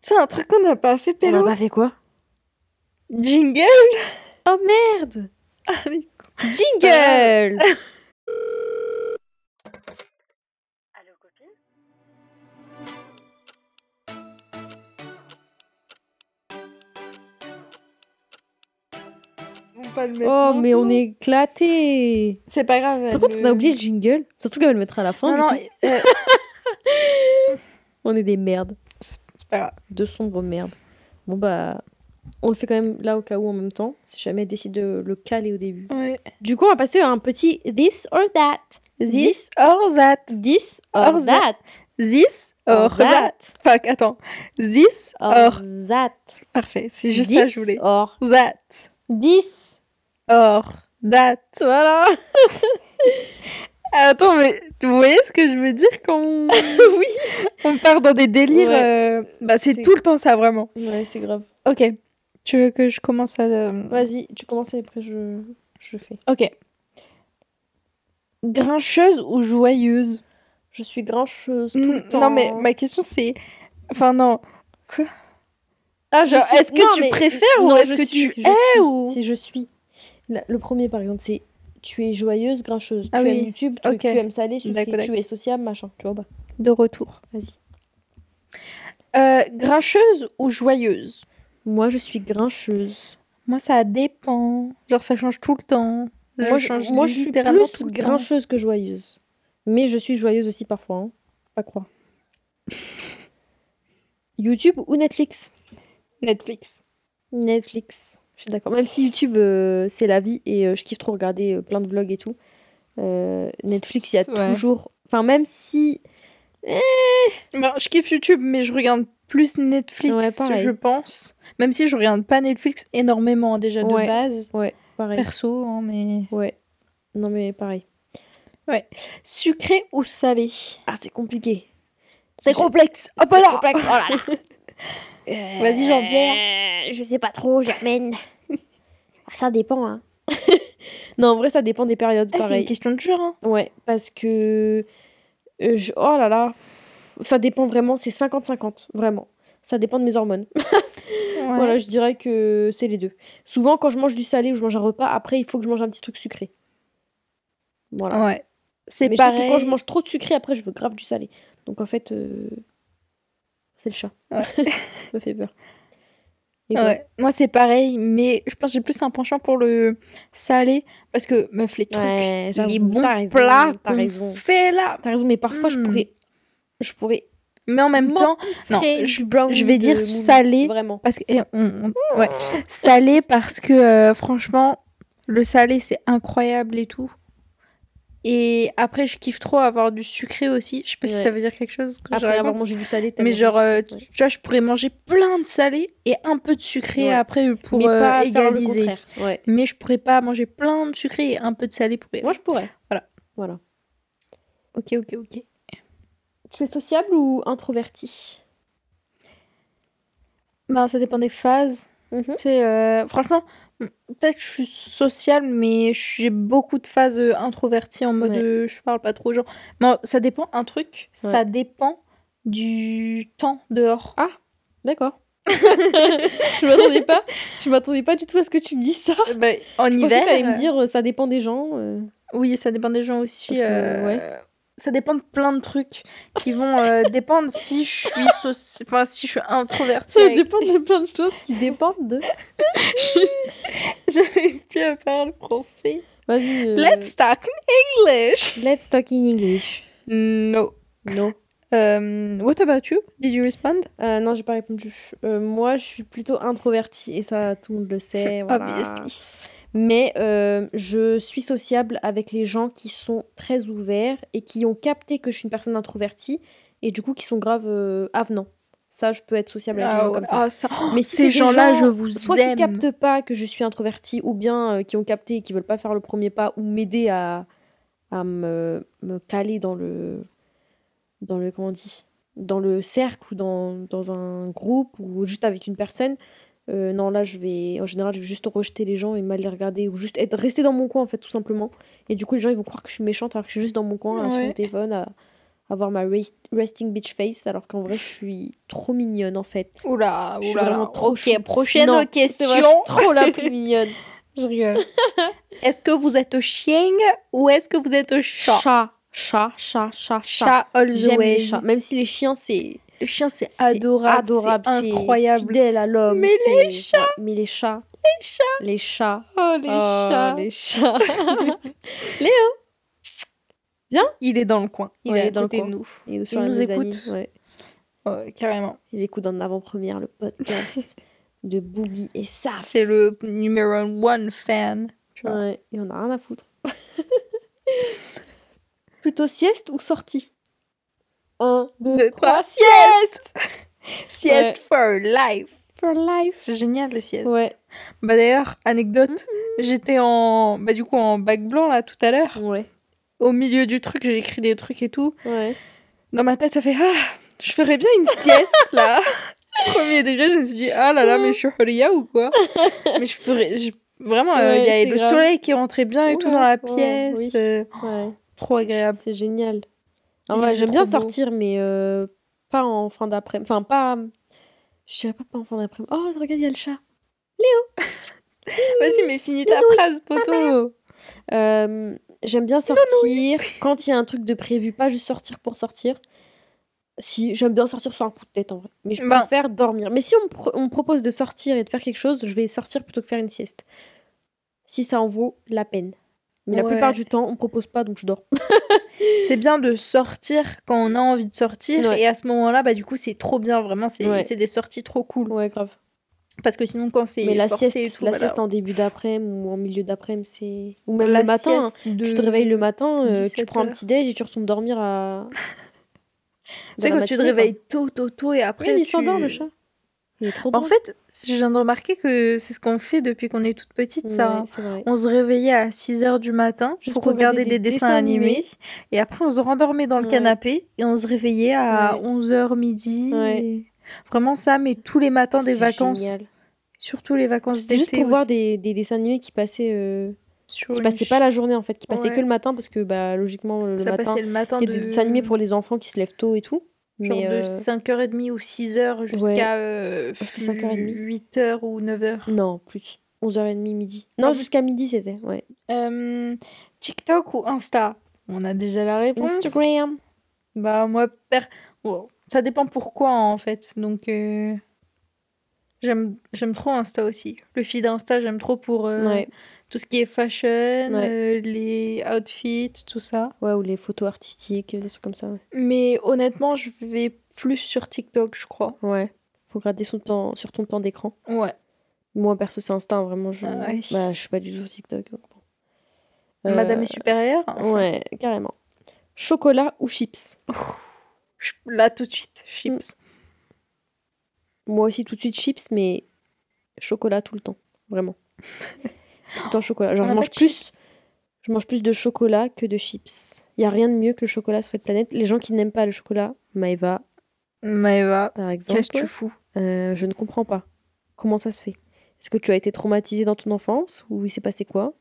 c'est un truc qu'on n'a pas fait, On Pélo. n'a pas fait quoi? Jingle Oh merde Allez. Jingle Le mettre Oh, mais on est éclaté C'est pas grave. Par contre, on a oublié le jingle? Surtout qu'elle va le mettre à la fin. Non, non, coup. euh, [LAUGHS] On est des merdes. c'est pas grave. De sombres merdes. Bon, bah. On le fait quand même là au cas où en même temps. Si jamais elle décide de le caler au début. Ouais. Du coup, on va passer à un petit this or that. This or that. This or, Or that. This or that. Fuck, attends. This Or or. that. Parfait, c'est juste ça que je voulais. Or That. this. Or. That. Voilà. [LAUGHS] Attends, mais vous voyez ce que je veux dire quand on, [LAUGHS] oui. on part dans des délires Ouais. euh, Bah, c'est tout le temps ça, vraiment. Ouais, c'est grave. Ok. Tu veux que je commence à. euh, Vas-y, tu commences et après je, je fais. Ok. Grincheuse ou joyeuse? Je suis grincheuse tout le temps. Non, mais ma question c'est. Enfin, non. Ah, je Genre, suis- est-ce que non, tu mais- préfères ou est-ce que suis, tu es suis. ou- C'est je suis. Le premier, par exemple, c'est tu es joyeuse, grincheuse. Ah tu oui. aimes YouTube, tu, tu aimes salé, sucré, tu es sociable, machin. Tu vois bah, De retour. Vas-y. Euh, grincheuse ou joyeuse? Moi, je suis grincheuse. Moi, ça dépend. Genre, ça change tout le temps. Je moi, je, change moi, je suis plus tout le temps. grincheuse que joyeuse. Mais je suis joyeuse aussi parfois. Hein. Pas croire. [LAUGHS] YouTube ou Netflix? Netflix. Netflix. Je suis d'accord. Même si YouTube, euh, c'est la vie et euh, je kiffe trop regarder euh, plein de vlogs et tout. Netflix, il y a Ouais. toujours. Enfin, même si. Bah, je kiffe YouTube, mais je regarde plus Netflix, Ouais, je pense. Même si je regarde pas Netflix énormément déjà de Ouais. base. Ouais, pareil. Perso, hein, mais. Ouais. Non, mais pareil. Sucré ou salé? Ah, c'est compliqué. C'est complexe. Hop là complexe. Oh là là. Euh, Vas-y, Jean-Pierre. Je sais pas trop, Germaine. [LAUGHS] Ah, ça dépend, hein. non, en vrai, ça dépend des périodes, Ah, C'est une question de jour. Hein. Ouais, parce que. euh, je- Oh là là. Ça dépend vraiment, c'est 50-50, vraiment. Ça dépend de mes hormones. [LAUGHS] Voilà, je dirais que c'est les deux. Souvent, quand je mange du salé ou je mange un repas, après, il faut que je mange un petit truc sucré. Voilà. Ouais. C'est Mais je sais que pareil. quand je mange trop de sucré, après, je veux grave du salé. Donc, en fait, euh, c'est le chat. Ouais. [LAUGHS] Ça me fait peur. Ouais. Moi, c'est pareil, mais je pense que j'ai plus un penchant pour le salé parce que, meuf, les trucs, Ouais, les bons raison, plats qu'on fait là. T'as raison, mais parfois, je Hmm. pourrais. Je pourrais. Mais en même temps, non, je- vais dire salé. Vraiment. parce que on- on- ouais, salé parce que euh, franchement, le salé c'est incroyable et tout. Et après, je kiffe trop avoir du sucré aussi. Je sais pas si ça veut dire quelque chose. Que Après avoir mangé du salé, Mais genre, euh, tu vois, je pourrais manger plein de salé et un peu de sucré Ouais. après pour Mais euh, pas faire le égaliser. Ouais. Mais je pourrais pas manger plein de sucré et un peu de salé pour Moi, je pourrais. Voilà. Voilà. Ok, ok, ok. Tu es sociable ou introverti? Ben, ça dépend des phases. Euh, franchement, peut-être que je suis sociale, mais j'ai beaucoup de phases euh, introverties en mode Ouais. euh, je parle pas trop. Genre, non, ça dépend, un truc, ça dépend du temps dehors. D'accord. [LAUGHS] je m'attendais pas. Je m'attendais pas du tout à ce que tu me dises ça. Bah, en Je hiver, que t'allais me dire euh, ça dépend des gens. euh. oui, ça dépend des gens aussi. Que, euh, ouais. Ça dépend de plein de trucs qui vont euh, [LAUGHS] dépendre si je suis soci... enfin, si je suis introvertie. Ça avec- dépend de plein de choses qui dépendent de. [LAUGHS] J'arrive plus à parler français. Vas-y. euh, Let's talk English. let's talk in English. No. No. Um, what about you? Did you respond? Euh, non, j'ai pas répondu. Euh, moi, je suis plutôt introvertie et ça, tout le monde le sait. voilà. Obviously. Mais euh, je suis sociable avec les gens qui sont très ouverts et qui ont capté que je suis une personne introvertie et du coup qui sont grave euh, avenants. Ça, je peux être sociable avec les gens Ah, ouais. comme ça. Ah, ça- [GASPS] Mais si ces gens-là, gens, je vous soit aime. qui captent pas que je suis introvertie ou bien euh, qui ont capté et qui veulent pas faire le premier pas ou m'aider à, à me, me caler dans le dans le comment on dit dans le cercle ou dans, dans un groupe ou juste avec une personne euh, non là je vais en général je vais juste rejeter les gens et mal les regarder ou juste être rester dans mon coin en fait tout simplement et du coup les gens ils vont croire que je suis méchante alors que je suis juste dans mon coin là, sur Ouais. mon téléphone à, avoir ma rest- resting bitch face, alors qu'en vrai, je suis trop mignonne en fait. Oula, oula, trop Ok, chou. prochaine Non, question. vrai, je suis trop la plus mignonne. [LAUGHS] Je rigole. est-ce que vous êtes chien ou est-ce que vous êtes chat? Chat, chat, chat, chat, chat. Chat all the way. les chats. Même si les chiens, c'est Le chien, c'est adorable, adorable, c'est incroyable. fidèle à l'homme. Mais les chats Mais les chats. Les chats Les chats. Oh, les Oh, chats. les chats. [LAUGHS] Il est dans le coin. Il Ouais, est dans le coin. nous. Il, Il nous écoute. ouais. Ouais, carrément. Il écoute en avant-première le podcast de Booby et Saf. C'est le numéro one fan. tu vois. Ouais, et on a rien à foutre. [LAUGHS] Plutôt sieste ou sortie? Un, deux, Deux, trois, trois, sieste Sieste [LAUGHS] for life. for life. C'est génial le sieste. Ouais, Bah d'ailleurs, anecdote, j'étais en bah du coup en bac blanc là tout à l'heure. ouais, Au milieu du truc, j'ai écrit des trucs et tout. ouais. Dans ma tête, ça fait ah, je ferais bien une sieste là. [LAUGHS] Premier degré, je me suis dit ah là là, mais je suis Horia ou quoi? [LAUGHS] Mais je ferais je- vraiment euh, il Ouais, y avait le grave. soleil qui rentrait bien et tout Ouais, dans la ouais, pièce, oui. euh, ouais. trop agréable. C'est génial. Vrai, faisait j'aime bien beau. sortir, mais euh, pas en fin d'après-midi. Enfin, pas. Je dirais pas, pas en fin d'après-midi. Oh, regarde, il y a le chat. [LAUGHS] Vas-y, mais finis ta phrase, poteau. Euh, j'aime bien sortir quand il y a un truc de prévu, pas juste sortir pour sortir. Si, j'aime bien sortir sur un coup de tête en vrai. Mais je Ben. préfère dormir. Mais si on me, pro- on me propose de sortir et de faire quelque chose, je vais sortir plutôt que faire une sieste. Si ça en vaut la peine. Mais la plupart du temps, on me propose pas, donc je dors. [LAUGHS] C'est bien de sortir quand on a envie de sortir Ouais. et à ce moment-là, bah du coup, c'est trop bien, vraiment, c'est Ouais. des sorties trop cool. Ouais, grave. Parce que sinon, quand c'est Mais la sieste, et tout, la voilà. sieste en début d'après-midi ou en milieu d'après-midi, c'est. Ou même La le matin. hein. de- Tu te réveilles le matin, euh, tu 17 prends un petit déj et tu retournes dormir à. [LAUGHS] Tu sais, quand tu te réveilles tôt, tôt, tôt et après. Oui, il tu- s'endort le chat. Il est trop En fait, je viens de remarquer que c'est ce qu'on fait depuis qu'on est toute petite, ça. Ouais. On se réveillait à 6h du matin Juste pour pour regarder regarder des, des dessins, dessins animés. animés. Et après, on se rendormait dans le Ouais. canapé et on se réveillait à Ouais. 11h midi. Ouais. et- Vraiment ça, mais tous les matins des vacances. génial. Surtout les vacances C'était juste d'été pour voir des, des dessins animés qui passaient, euh, Sur qui une passaient pas la journée en fait, qui passaient Ouais. que le matin parce que bah logiquement le Ça matin passait le matin il y de... a des dessins animés pour les enfants qui se lèvent tôt et tout. Genre mais de euh, 5h30 ou 6h jusqu'à euh, C'était 5h30. 8h ou 9h. non plus 11h30 midi. Non jusqu'à midi c'était ouais. Euh, TikTok ou Insta? On a déjà la réponse. Instagram. Bah moi, per... ça dépend pourquoi en fait. Donc euh, j'aime j'aime trop Insta aussi. Le feed Insta, j'aime trop pour euh, Ouais. tout ce qui est fashion, euh, les outfits, tout ça. ouais ou les photos artistiques des trucs comme ça. Ouais. Mais honnêtement, je vais plus sur TikTok, je crois. Ouais. Faut gratter son temps sur ton temps d'écran. Ouais. Moi perso c'est Insta vraiment je Ah ouais. bah je suis pas du tout sur TikTok. donc bon. Madame Euh, est supérieure. Ouais carrément. Chocolat ou chips? Là tout de suite, chips. Moi aussi tout de suite chips, mais chocolat tout le temps, vraiment. [LAUGHS] tout le temps chocolat. Genre je mange plus, je mange plus de chocolat que de chips. Il y a rien de mieux que le chocolat sur cette planète. Les gens qui n'aiment pas le chocolat, Maëva Maëva, par exemple, qu'est-ce que tu fous? euh, je ne comprends pas. Comment ça se fait? Est-ce que tu as été traumatisée dans ton enfance ou il s'est passé quoi?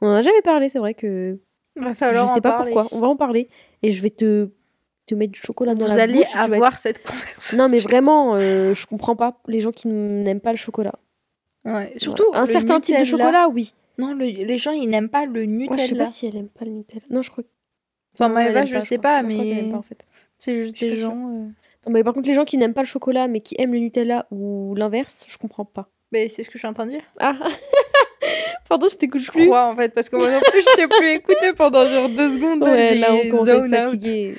On en a jamais parlé, c'est vrai que Va falloir je sais en pas parler. pourquoi. On va en parler et je vais te te mettre du chocolat dans Vous la allez bouche. vas être- avoir cette conversation. Non mais vraiment, euh, je comprends pas les gens qui n'aiment pas le chocolat. Ouais. Surtout un certain type de Nutella. chocolat, oui. Non, le- les gens ils n'aiment pas le Moi, je sais Nutella. pas si elle aime pas le Nutella. Non, je crois. que- Enfin, Non, Maëva, je sais crois. pas, je mais en fait. c'est juste Je des gens. euh, Non, mais par contre, les gens qui n'aiment pas le chocolat mais qui aiment le Nutella ou l'inverse, je comprends pas. Mais c'est ce que je suis en train de dire. Ah [LAUGHS] Pardon, je t'écoute Je plus. crois en fait, parce que moi non plus, je t'ai plus écouté pendant genre deux secondes. Ouais, là, on commence à fatigué.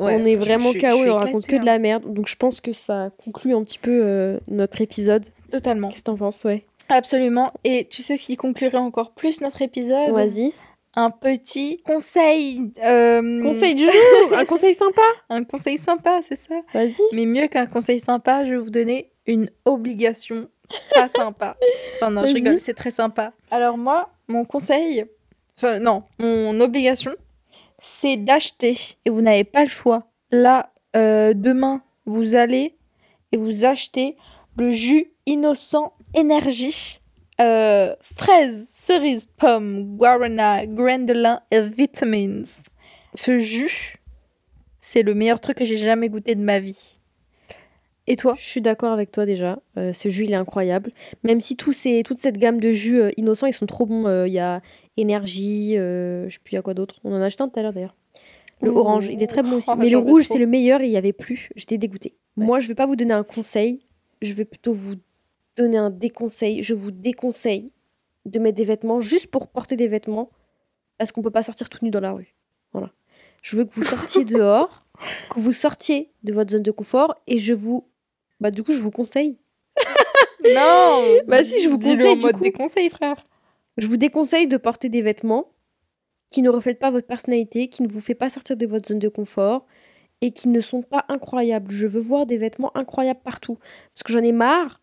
Ouais, on est vraiment KO et on raconte éclatée, que de la merde. Donc, je pense que ça conclut un petit peu euh, notre épisode. hein. Totalement. Qu'est-ce que t'en penses, ouais? Absolument. Et tu sais ce qui conclurait encore plus notre épisode? Vas-y. Un petit conseil. euh, Conseil du jour Un conseil sympa [LAUGHS] Un conseil sympa, c'est ça? Vas-y. Mais mieux qu'un conseil sympa, je vais vous donner une obligation pas sympa. Enfin non, je rigole, c'est très sympa. Alors moi, mon conseil, enfin non, mon obligation, c'est d'acheter et vous n'avez pas le choix. Là, euh, demain, vous allez et vous achetez le jus innocent énergie. euh, fraise, cerise, pomme, guarana, grandelin et vitamins. Ce jus, C'est le meilleur truc que j'ai jamais goûté de ma vie. Et toi Je suis d'accord avec toi déjà. Euh, ce jus, il est incroyable. Même si tous ces, toute cette gamme de jus euh, innocents, ils sont trop bons. Euh, Il y a énergie, je sais plus, il y a quoi d'autre. On en a acheté un tout à l'heure d'ailleurs. Le orange, il est très bon aussi. Oh, Mais le rouge, c'est le meilleur et il y avait plus. J'étais dégoûtée. Ouais. Moi, je vais pas vous donner un conseil. Je vais plutôt vous donner un déconseil. Je vous déconseille de mettre des vêtements juste pour porter des vêtements parce qu'on peut pas sortir tout nu dans la rue. Voilà. Je veux que vous sortiez [LAUGHS] dehors, que vous sortiez de votre zone de confort et je vous bah du coup, je vous conseille. [LAUGHS] Non Bah si, je vous conseille, en du mode coup. des conseils, frère. Je vous déconseille de porter des vêtements qui ne reflètent pas votre personnalité, qui ne vous fait pas sortir de votre zone de confort et qui ne sont pas incroyables. Je veux voir des vêtements incroyables partout parce que j'en ai marre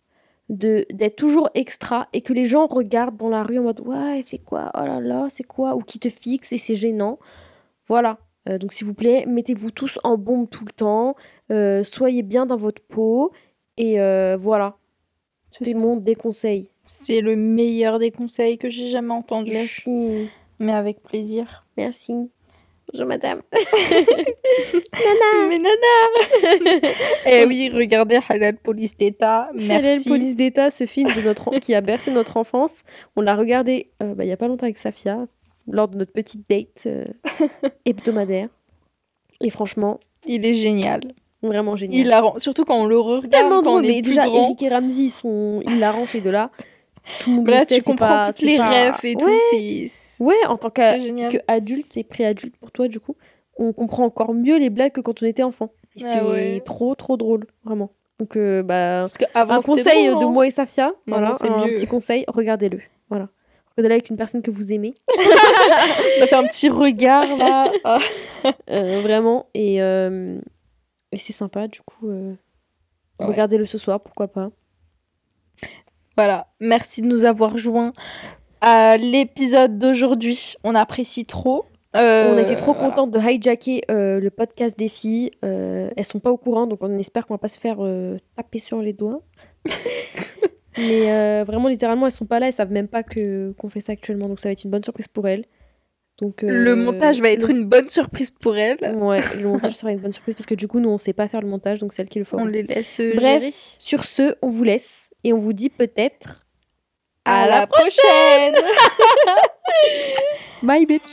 de d'être toujours extra et que les gens regardent dans la rue en mode ouais, elle fait quoi? Oh là là, c'est quoi? Ou qui te fixent et c'est gênant. Voilà. Euh, donc s'il vous plaît, mettez-vous tous en bombe tout le temps, euh, soyez bien dans votre peau et euh, voilà. C'est mon déconseil. C'est le meilleur des conseils que j'ai jamais entendu. Merci. Mais avec plaisir. Merci. Bonjour madame. [LAUGHS] Mais nana [LAUGHS] Eh oui, regardez Halal Police d'État. Merci. Police d'État, ce film de notre en- qui a bercé notre enfance. On l'a regardé euh, bah, il y a pas longtemps avec Safia, lors de notre petite date euh, [LAUGHS] hebdomadaire. Et franchement, Il est génial. Vraiment génial. Il a... Surtout quand on le regarde, tellement quand on drôle, est mais plus déjà grand. Eric et Ramsey ils sont hilarants ces deux-là. Tout Là, sait, tu comprends pas- toutes les pas- rêves et tout. Ouais, C'est c'est ouais, en tant que, génial. que adulte et pré-adulte pour toi du coup, on comprend encore mieux les blagues que quand on était enfant. Et Ah c'est ouais. trop trop drôle, vraiment. Donc euh, bah Parce un conseil de moi et Safia, voilà, c'est un mieux. petit conseil, regardez-le. Voilà. Regardez-le avec une personne que vous aimez, [LAUGHS] On a fait un petit regard là. Euh, vraiment, et, euh, et c'est sympa, du coup, euh, Ouais. regardez-le ce soir, pourquoi pas. Voilà, merci de nous avoir joints à l'épisode d'aujourd'hui. On apprécie trop. Euh, on était trop voilà. contentes de hijacker euh, le podcast des filles. Euh, elles sont pas au courant, donc on espère qu'on va pas se faire taper sur les doigts. [LAUGHS] Mais vraiment, littéralement, elles sont pas là, elles savent même pas que qu'on fait ça actuellement, donc ça va être une bonne surprise pour elles. Donc, euh, Le montage va être le- une bonne surprise pour elle. Ouais, le [LAUGHS] montage sera une bonne surprise parce que du coup, nous, on sait pas faire le montage, donc c'est elle qui le fera. On les laisse euh, Bref, gérer. sur ce, on vous laisse et on vous dit peut-être À la prochaine [LAUGHS] bye bitch.